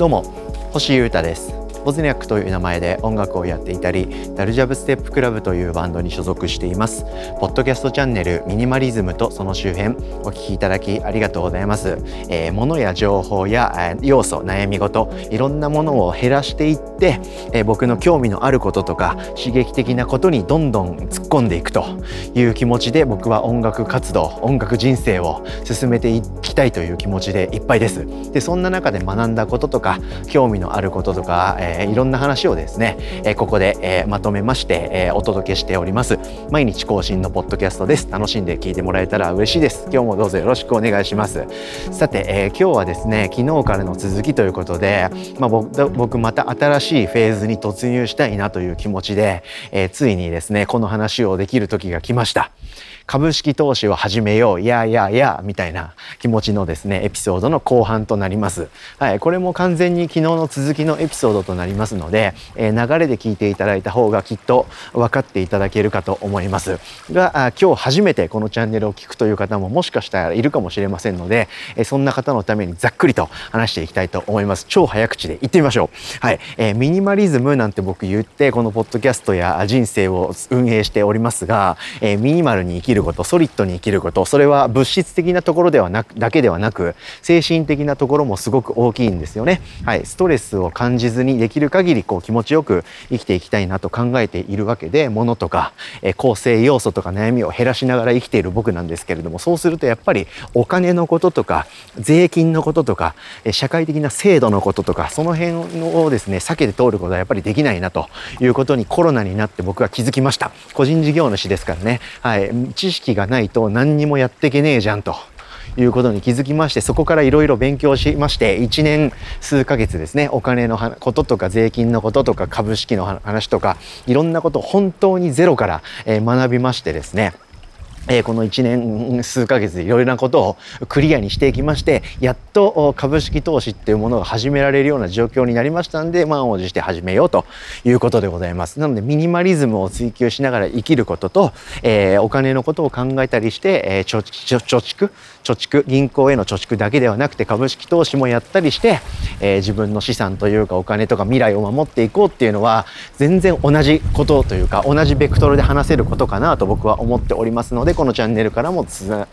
どうも星優太です。ボズニャックという名前で音楽をやっていたりダルジャブステップクラブというバンドに所属しています。ポッドキャストチャンネルミニマリズムとその周辺お聞きいただきありがとうございます、えー、物や情報や要素悩み事いろんなものを減らしていって、えー、僕の興味のあることとか刺激的なことにどんどん突っ込んでいくという気持ちで僕は音楽活動音楽人生を進めていきたいという気持ちでいっぱいです。でそんな中で学んだこととか興味のあることとか、えーえー、いろんな話をですね、えー、ここで、えー、まとめまして、えー、お届けしております。毎日更新のポッドキャストです。楽しんで聞いてもらえたら嬉しいです。今日もどうぞよろしくお願いします。さて、えー、今日はですね昨日からの続きということで、まあ、僕また新しいフェーズに突入したいなという気持ちで、えー、ついにですねこの話をできる時が来ました。株式投資を始めよう、いやいやいや、みたいな気持ちのですね、エピソードの後半となります。はい、これも完全に昨日の続きのエピソードとなりますので、えー、流れで聞いていただいた方がきっと分かっていただけるかと思います。が、今日初めてこのチャンネルを聞くという方ももしかしたらいるかもしれませんので、えー、そんな方のためにざっくりと話していきたいと思います。超早口で言ってみましょう。はい、えー、ミニマリズムなんて僕言って、このポッドキャストや人生を運営しておりますが、えミニマルにきることソリッドに生きることそれは物質的なところではなくだけではなく精神的なところもすごく大きいんですよね。はい、ストレスを感じずにできる限りこう気持ちよく生きていきたいなと考えているわけで物とか、え構成要素とか悩みを減らしながら生きている僕なんですけれどもそうするとやっぱりお金のこととか税金のこととか社会的な制度のこととかその辺をですね避けて通ることはやっぱりできないなということにコロナになって僕は気づきました。個人事業主ですからね、はい、知識がないと何にもやっていけねえじゃんということに気づきましてそこからいろいろ勉強しまして1年数ヶ月ですねお金のこととか税金のこととか株式の話とかいろんなことを本当にゼロから学びましてですねえこの1年数ヶ月でいろいろなことをクリアにしていきましてやっと株式投資っていうものが始められるような状況になりましたんで満を持して始めようということでございます。なのでミニマリズムを追求しながら生きることと、えー、お金のことを考えたりして、えー、貯蓄貯蓄銀行への貯蓄だけではなくて株式投資もやったりして、えー、自分の資産というかお金とか未来を守っていこうっていうのは全然同じことというか同じベクトルで話せることかなと僕は思っておりますのでこのチャンネルからもつ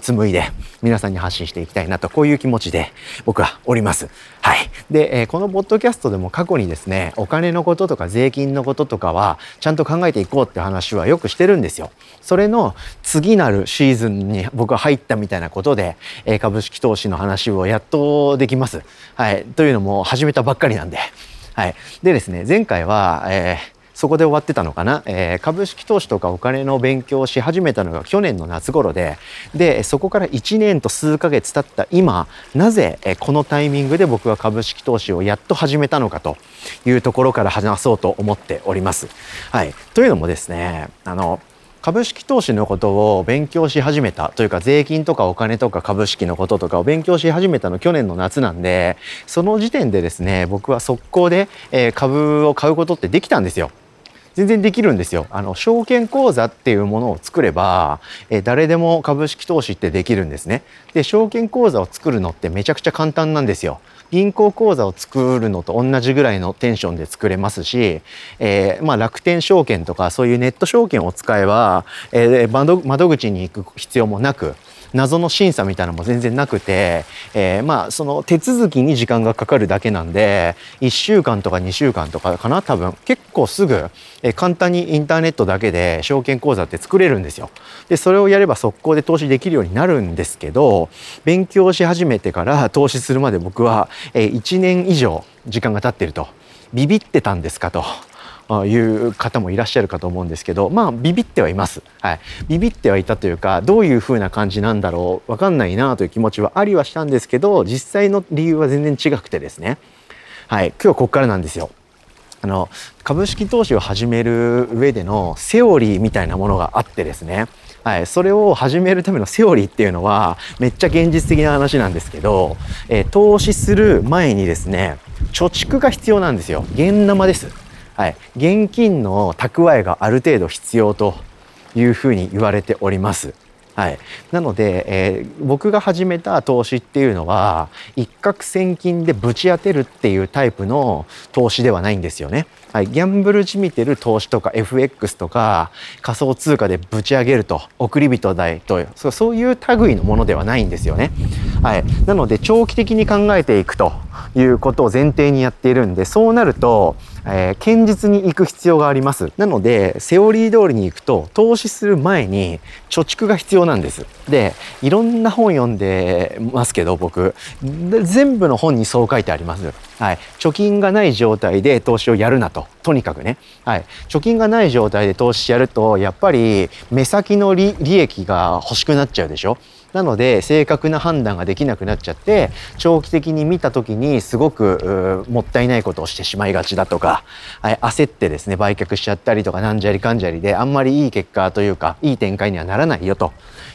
紡いで皆さんに発信していきたいなとこういう気持ちで僕はおります。はい、で、え、このポッドキャストでも過去にですねお金のこととか税金のこととかはちゃんと考えていこうって話はよくしてるんですよ。それの次なるシーズンに僕は入ったみたいなことで、え、株式投資の話をやっとできます。はい、というのも始めたばっかりなんで。はい、でですね前回は、えーそこで終わってたのかな、えー、株式投資とかお金の勉強をし始めたのが去年の夏頃ででそこから1年と数ヶ月経った今なぜこのタイミングで僕は株式投資をやっと始めたのかというところから話そうと思っております。はい、というのもですねあの株式投資のことを勉強し始めたというか税金とかお金とか株式のこととかを勉強し始めたの去年の夏なんでその時点でですね僕は速攻で株を買うことってできたんですよ。全然できるんですよ。あの証券口座っていうものを作れば、え誰でも株式投資ってできるんですね。で証券口座を作るのってめちゃくちゃ簡単なんですよ。銀行口座を作るのと同じぐらいのテンションで作れますし、えー、まあ、楽天証券とかそういうネット証券を使えば、えー、窓口に行く必要もなく謎の審査みたいなのも全然なくて、えー、まあその手続きに時間がかかるだけなんで1週間とか2週間とかかな多分結構すぐ、えー、簡単にインターネットだけで証券口座って作れるんですよ。でそれをやれば速攻で投資できるようになるんですけど勉強し始めてから投資するまで僕は、えー、1年以上時間が経ってると。ビビってたんですかと。いう方もいらっしゃるかと思うんですけどまあビビってはいます、はい、ビビってはいたというかどういう風な感じなんだろう分かんないなという気持ちはありはしたんですけど実際の理由は全然違くてですね。はい。今日はここからなんですよ。あの株式投資を始める上でのセオリーみたいなものがあってですね。はい、それを始めるためのセオリーっていうのはめっちゃ現実的な話なんですけど、えー、投資する前にですね貯蓄が必要なんですよ。現生です。はい、現金の蓄えがある程度必要というふうに言われております。はい、なので、えー、僕が始めた投資っていうのは一攫千金でぶち当てるっていうタイプの投資ではないんですよね。はい、ギャンブルじみてる投資とか FX とか仮想通貨でぶち上げると送り人代とそういう類のものではないんですよね。はい、なので長期的に考えていくということを前提にやっているんでそうなると、えー、堅実に行く必要があります。なのでセオリー通りに行くと投資する前に貯蓄が必要なんです。でいろんな本読んでますけど僕。全部の本にそう書いてあります、はい、貯金がない状態で投資をやるなと。とにかくね、はい、貯金がない状態で投資やるとやっぱり目先の利益が欲しくなっちゃうでしょ。なので正確な判断ができなくなっちゃって長期的に見た時にすごくもったいないことをしてしまいがちだとか焦ってですね売却しちゃったりとかなんじゃりかんじゃりであんまりいい結果というかいい展開にはならないよと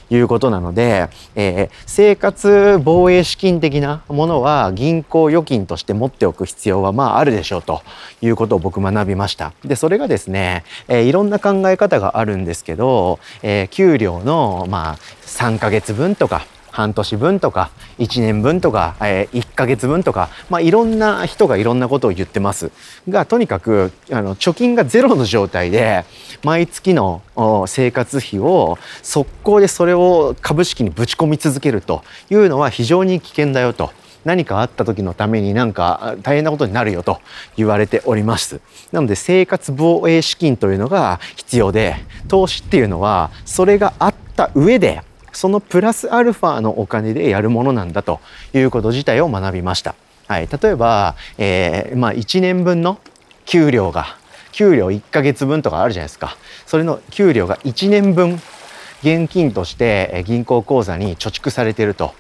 いうことなので、えー、生活防衛資金的なものは銀行預金として持っておく必要はまああるでしょうということを僕学びました。でそれがですね、えー、いろんな考え方があるんですけど、えー、給料のまあ3ヶ月分とか半年分とか1年分とか、えー、1ヶ月分とか、まあ、いろんな人がいろんなことを言ってますがとにかくあの貯金がゼロの状態で毎月の生活費を速攻でそれを株式にぶち込み続けるというのは非常に危険だよと。何かあった時のためになんか大変なことになるよと言われております。なので生活防衛資金というのが必要で投資っていうのはそれがあった上でそのプラスアルファのお金でやるものなんだということ自体を学びました。はい、例えば、えー、まあ、1年分の給料が給料1ヶ月分とかあるじゃないですか。それの給料が1年分現金として銀行口座に貯蓄されてると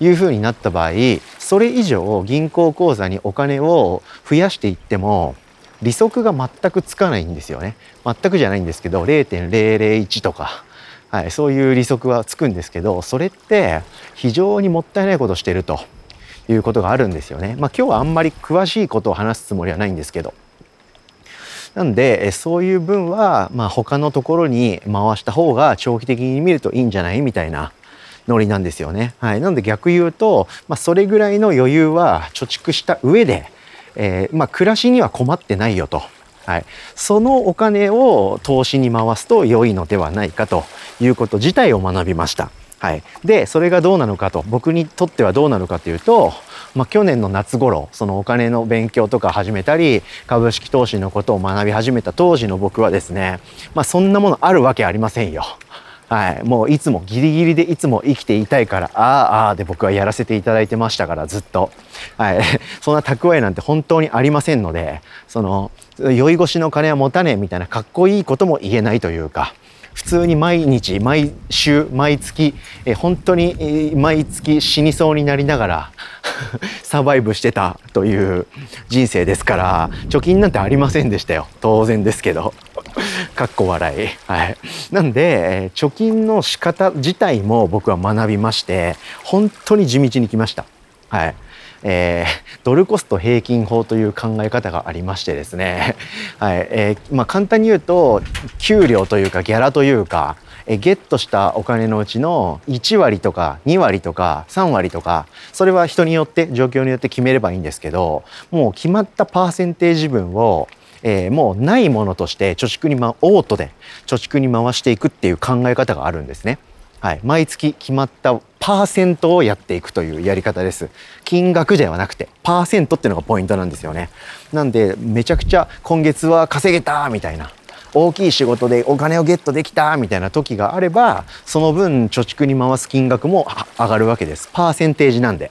いうふうになった場合それ以上銀行口座にお金を増やしていっても利息が全くつかないんですよね。全くじゃないんですけど0.001とかはい、そういう利息はつくんですけどそれって非常にもったいないことをしてるということがあるんですよね。まあ、今日はあんまり詳しいことを話すつもりはないんですけど。なんでそういう分はまあ他のところに回した方が長期的に見るといいんじゃないみたいなノリなんですよね。はい、なので逆言うと、まあ、それぐらいの余裕は貯蓄した上で、えー、まあ暮らしには困ってないよと。はい、そのお金を投資に回すと良いのではないかということ自体を学びました。はい、でそれがどうなのかと僕にとってはどうなのかというと、まあ、去年の夏頃そのお金の勉強とか始めたり株式投資のことを学び始めた当時の僕はですね、まあ、そんなものあるわけありませんよ。はい、もういつもギリギリでいつも生きていたいからあああで僕はやらせていただいてましたからずっと、はい、そんな蓄えなんて本当にありませんのでその酔い越しの金は持たねえみたいなかっこいいことも言えないというか普通に毎日毎週毎月え本当に毎月死にそうになりながら サバイブしてたという人生ですから貯金なんてありませんでしたよ。当然ですけど。かっこ笑い。はい。なんで、貯金の仕方自体も僕は学びまして、本当に地道に来ました。はい。えー、ドルコスト平均法という考え方がありましてですね、はいえーまあ、簡単に言うと給料というかギャラというかえゲットしたお金のうちの1割とか2割とか3割とかそれは人によって状況によって決めればいいんですけどもう決まったパーセンテージ分をえー、もうないものとして貯蓄に、ま、オートで貯蓄に回していくっていう考え方があるんですね。はい、毎月決まったパーセントをやっていくというやり方です。金額ではなくて、パーセントっていうのがポイントなんですよね。なんで、めちゃくちゃ今月は稼げたみたいな。大きい仕事でお金をゲットできたみたいな時があれば、その分貯蓄に回す金額も上がるわけです。パーセンテージなんで。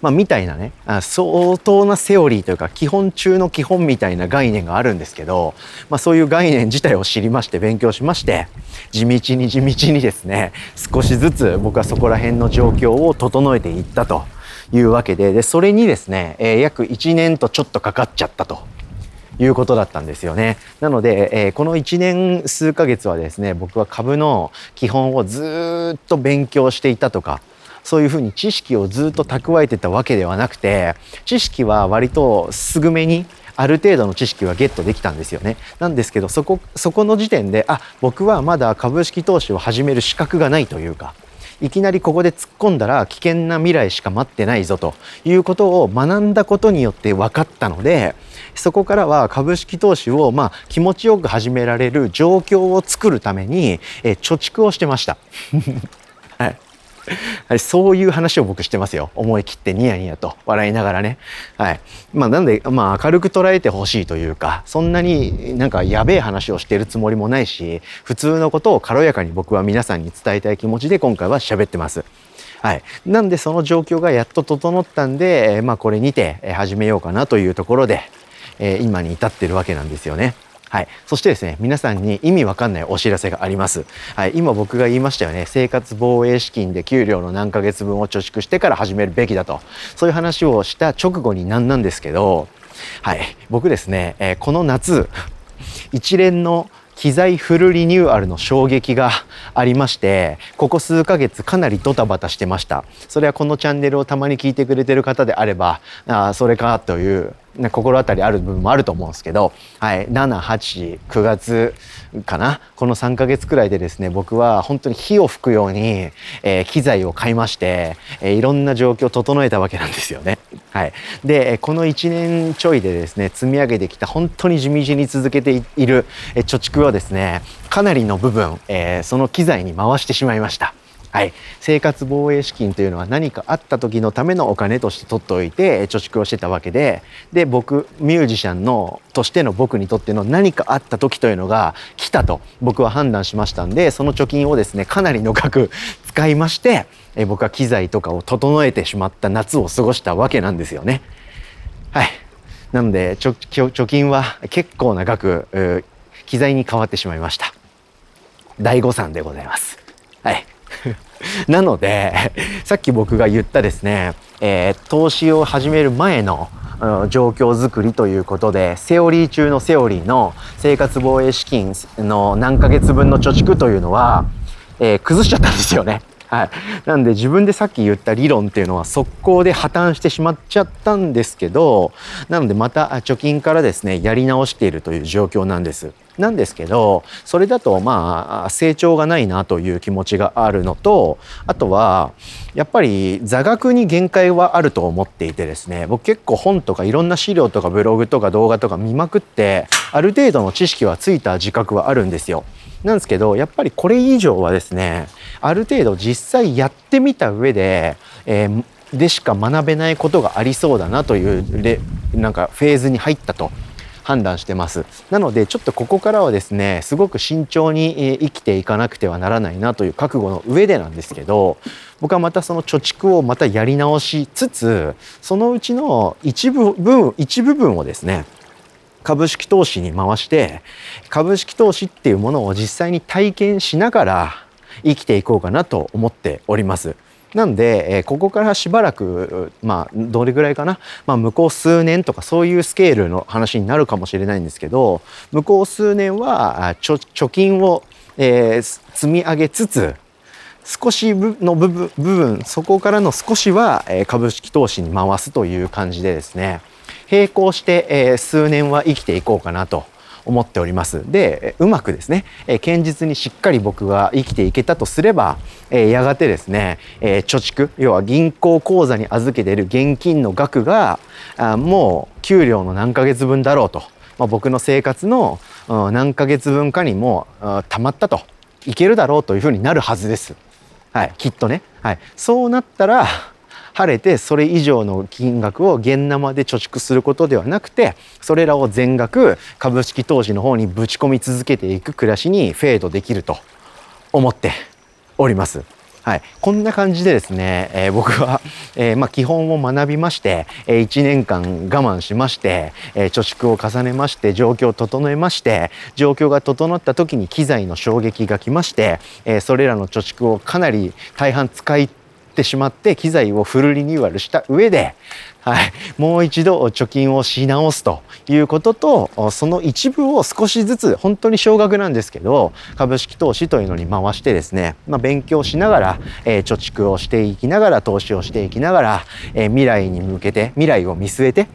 まあ、みたいなね相当なセオリーというか基本中の基本みたいな概念があるんですけど、まあ、そういう概念自体を知りまして勉強しまして地道に地道にですね少しずつ僕はそこら辺の状況を整えていったというわけででそれにですね、えー、約1年とちょっとかかっちゃったと。いうことだったんですよね。なので、えー、この1年数ヶ月はですね僕は株の基本をずっと勉強していたとかそういうふうに知識をずっと蓄えてたわけではなくて知識は割とすぐめにある程度の知識はゲットできたんですよね。なんですけどそこそこの時点であ僕はまだ株式投資を始める資格がないというかいきなりここで突っ込んだら危険な未来しか待ってないぞということを学んだことによって分かったのでそこからは株式投資をまあ気持ちよく始められる状況を作るために、え貯蓄をしてました。は いはい、そういう話を僕してますよ。思い切ってニヤニヤと笑いながらね。はい。まあなんで、まあ明るく捉えてほしいというか、そんなになんかやべえ話をしてるつもりもないし、普通のことを軽やかに僕は皆さんに伝えたい気持ちで今回は喋ってます。はい。なんでその状況がやっと整ったんで、まあこれにて始めようかなというところで、今に至ってるわけなんですよね。はい。そしてですね、皆さんに意味わかんないお知らせがあります。はい。今僕が言いましたよね。生活防衛資金で給料の何ヶ月分を貯蓄してから始めるべきだと。そういう話をした直後になんなんですけど、はい。僕ですね、えー、この夏、一連の機材フルリニューアルの衝撃がありましてここ数ヶ月かなりドタバタしてましたそれはこのチャンネルをたまに聞いてくれてる方であればあそれかという心当たりある部分もあると思うんですけど、はい、789月かな？この3ヶ月くらいでですね僕は本当に火を吹くように、えー、機材を買いまして、えー、いろんな状況を整えたわけなんですよね。はい、でこの1年ちょいでですね積み上げてきた本当に地道に続けている、貯蓄はですねかなりの部分、えー、その機材に回してしまいました。はい、生活防衛資金というのは何かあった時のためのお金として取っておいて貯蓄をしてたわけでで僕ミュージシャンのとしての僕にとっての何かあった時というのが来たと僕は判断しましたんでその貯金をですねかなりの額 使いましてえ僕は機材とかを整えてしまった夏を過ごしたわけなんですよね。はいなので貯金は結構な額機材に変わってしまいました。大誤算でございます。なので、さっき僕が言ったですね、えー、投資を始める前の状況づくりということで、セオリー中のセオリーの生活防衛資金の何ヶ月分の貯蓄というのは、えー、崩しちゃったんですよね。はい。なんで自分でさっき言った理論っていうのは速攻で破綻してしまっちゃったんですけど、なのでまた貯金からですね、やり直しているという状況なんです。なんですけど、それだとまあ成長がないなという気持ちがあるのと、あとはやっぱり座学に限界はあると思っていてですね、僕結構本とかいろんな資料とかブログとか動画とか見まくって、ある程度の知識はついた自覚はあるんですよ。なんですけどやっぱりこれ以上はですねある程度実際やってみた上で、えー、でしか学べないことがありそうだなというレなんかフェーズに入ったと判断してますなのでちょっとここからはですねすごく慎重に生きていかなくてはならないなという覚悟の上でなんですけど僕はまたその貯蓄をまたやり直しつつそのうちの一部分一部分をですね株式投資に回して株式投資っていうものを実際に体験しながら生きていこうかなと思っております。なんで、えここからしばらく、まあ、どれぐらいかな、まあ、向こう数年とかそういうスケールの話になるかもしれないんですけど、向こう数年は貯金を、え、積み上げつつ、少しの部分、部分そこからの少しはえ株式投資に回すという感じでですね、並行して、え、数年は生きていこうかなと。思っております。で、うまくですね、え、堅実にしっかり僕が生きていけたとすれば、え、やがてですね、え、貯蓄、要は銀行口座に預けている現金の額が、もう給料の何ヶ月分だろうと、まあ、僕の生活の、何ヶ月分かにもたまったと、いけるだろうというふうになるはずです。はい、きっとね。はい、そうなったら、晴れてそれ以上の金額を現生で貯蓄することではなくてそれらを全額株式投資の方にぶち込み続けていく暮らしにフェードできると思っております。はい、こんな感じでですね、えー、僕は、えー、まあ、基本を学びまして、えー、1年間我慢しまして、え貯蓄を重ねまして状況を整えまして状況が整った時に機材の衝撃が来まして、えそれらの貯蓄をかなり大半使いってしまって機材をフルリニューアルした上で、はい、もう一度貯金をし直すということとその一部を少しずつ本当に少額なんですけど株式投資というのに回してですね、まあ、勉強しながら、えー、貯蓄をしていきながら投資をしていきながら、えー、未来に向けて未来を見据えて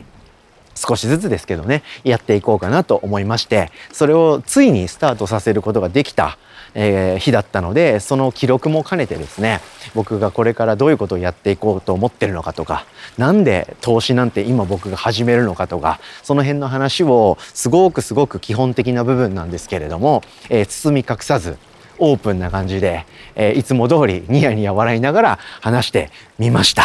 少しずつですけどねやっていこうかなと思いましてそれをついにスタートさせることができた、え、日だったのでその記録も兼ねてですね僕がこれからどういうことをやっていこうと思ってるのかとかなんで投資なんて今僕が始めるのかとかその辺の話をすごくすごく基本的な部分なんですけれども、えー、包み隠さずオープンな感じで、えー、いつも通りニヤニヤ笑いながら話してみました。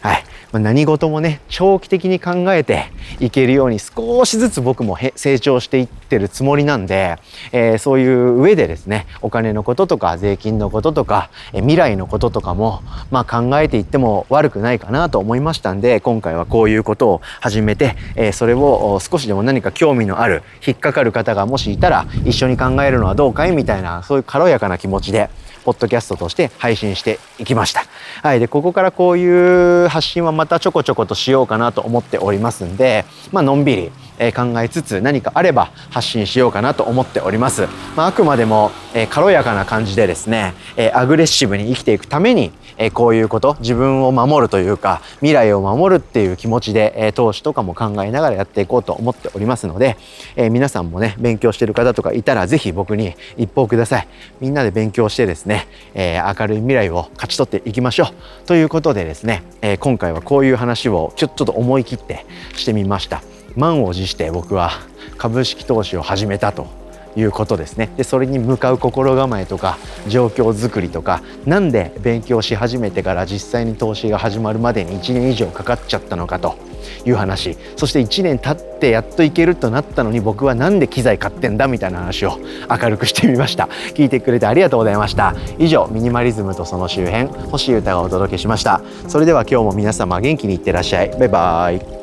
はい。ま何事もね長期的に考えていけるように少しずつ僕も成長していってるつもりなんで、えー、そういう上でですねお金のこととか税金のこととか、え未来のこととかも、まあ、考えていっても悪くないかなと思いましたんで今回はこういうことを始めて、えー、それを少しでも何か興味のある引っかかる方がもしいたら一緒に考えるのはどうかいみたいなそういう軽やかな気持ちでポッドキャストとして配信していきました。はい。で、ここからこういう発信はまたちょこちょことしようかなと思っておりますんで、まあ、のんびり、え考えつつ何かあれば発信しようかなと思っております。まあ、あくまでも、え軽やかな感じでですね、えアグレッシブに生きていくために、えこういうこと自分を守るというか未来を守るっていう気持ちで、え投資とかも考えながらやっていこうと思っておりますので、え皆さんもね勉強してる方とかいたら是非僕に一報ください。みんなで勉強してですね、え明るい未来を勝ち取っていきましょう。ということでですね、え今回はこういう話をちょっと思い切ってしてみました。満を持して僕は株式投資を始めたということですね。でそれに向かう心構えとか状況づくりとか何で勉強し始めてから実際に投資が始まるまでに1年以上かかっちゃったのかという話。そして1年経ってやっといけるとなったのに僕は何で機材買ってんだみたいな話を明るくしてみました。聞いてくれてありがとうございました。以上ミニマリズムとその周辺星優太がお届けしました。それでは今日も皆様元気にいってらっしゃい。バイバイ。